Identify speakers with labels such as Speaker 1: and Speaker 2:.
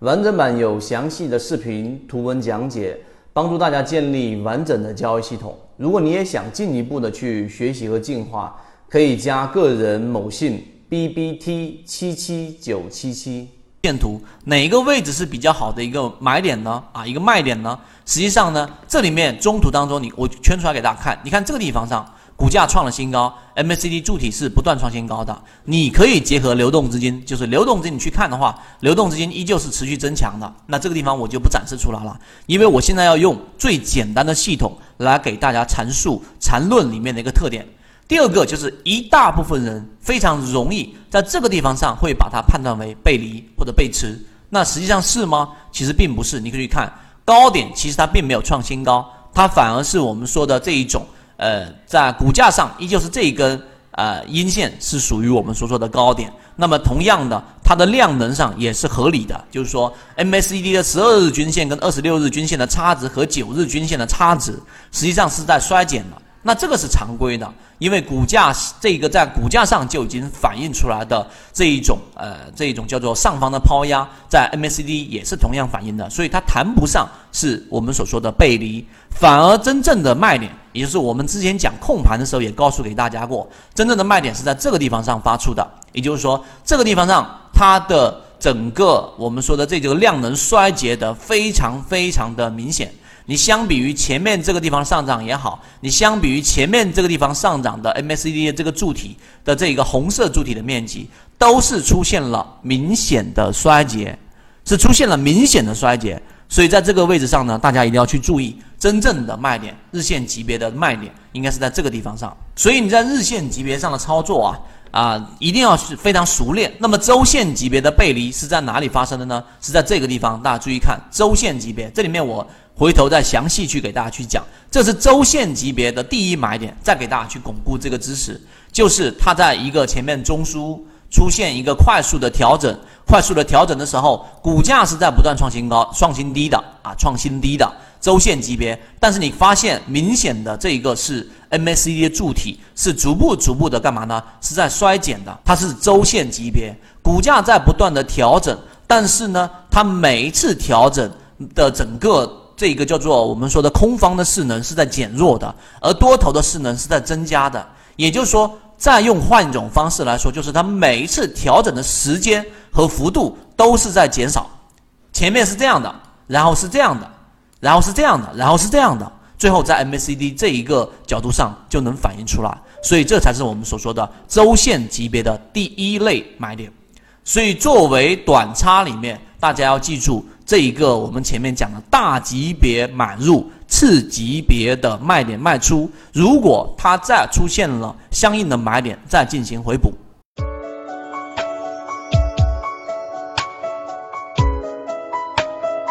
Speaker 1: 完整版有详细的视频、图文讲解，帮助大家建立完整的交易系统。如果你也想进一步的去学习和进化，可以加个人某信 b b t 七七九七七。
Speaker 2: 线图哪一个位置是比较好的一个买点呢？啊，一个卖点呢？实际上呢，这里面中途当中，你我圈出来给大家看，你看这个地方上。股价创了新高，MACD 柱体是不断创新高的。你可以结合流动资金，就是流动资金你去看的话，流动资金依旧是持续增强的。那这个地方我就不展示出来了，因为我现在要用最简单的系统来给大家阐述缠论里面的一个特点。第二个就是一大部分人非常容易在这个地方上会把它判断为背离或者背驰，那实际上是吗？其实并不是。你可以去看高点，其实它并没有创新高，它反而是我们说的这一种。呃，在股价上依旧是这一根呃阴线是属于我们所说的高点。那么同样的，它的量能上也是合理的，就是说 MACD 的十二日均线跟二十六日均线的差值和九日均线的差值实际上是在衰减的。那这个是常规的，因为股价这个在股价上就已经反映出来的这一种呃这一种叫做上方的抛压，在 MACD 也是同样反映的，所以它谈不上是我们所说的背离，反而真正的卖点，也就是我们之前讲控盘的时候也告诉给大家过，真正的卖点是在这个地方上发出的，也就是说这个地方上它的整个我们说的这个量能衰竭的非常非常的明显。你相比于前面这个地方上涨也好，你相比于前面这个地方上涨的 MACD 的这个柱体的这个红色柱体的面积，都是出现了明显的衰竭，是出现了明显的衰竭。所以在这个位置上呢，大家一定要去注意真正的卖点，日线级别的卖点应该是在这个地方上。所以你在日线级别上的操作啊啊，一定要是非常熟练。那么周线级别的背离是在哪里发生的呢？是在这个地方，大家注意看周线级别，这里面我。回头再详细去给大家去讲，这是周线级别的第一买点，再给大家去巩固这个知识，就是它在一个前面中枢出现一个快速的调整，快速的调整的时候，股价是在不断创新高、创新低的啊，创新低的周线级别，但是你发现明显的这一个是 MACD 的柱体是逐步逐步的干嘛呢？是在衰减的，它是周线级别，股价在不断的调整，但是呢，它每一次调整的整个。这个叫做我们说的空方的势能是在减弱的，而多头的势能是在增加的。也就是说，再用换一种方式来说，就是它每一次调整的时间和幅度都是在减少。前面是这样的，然后是这样的，然后是这样的，然后是这样的，最后在 MACD 这一个角度上就能反映出来。所以这才是我们所说的周线级别的第一类买点。所以作为短差里面，大家要记住。这一个我们前面讲的大级别买入，次级别的卖点卖出，如果它再出现了相应的买点，再进行回补。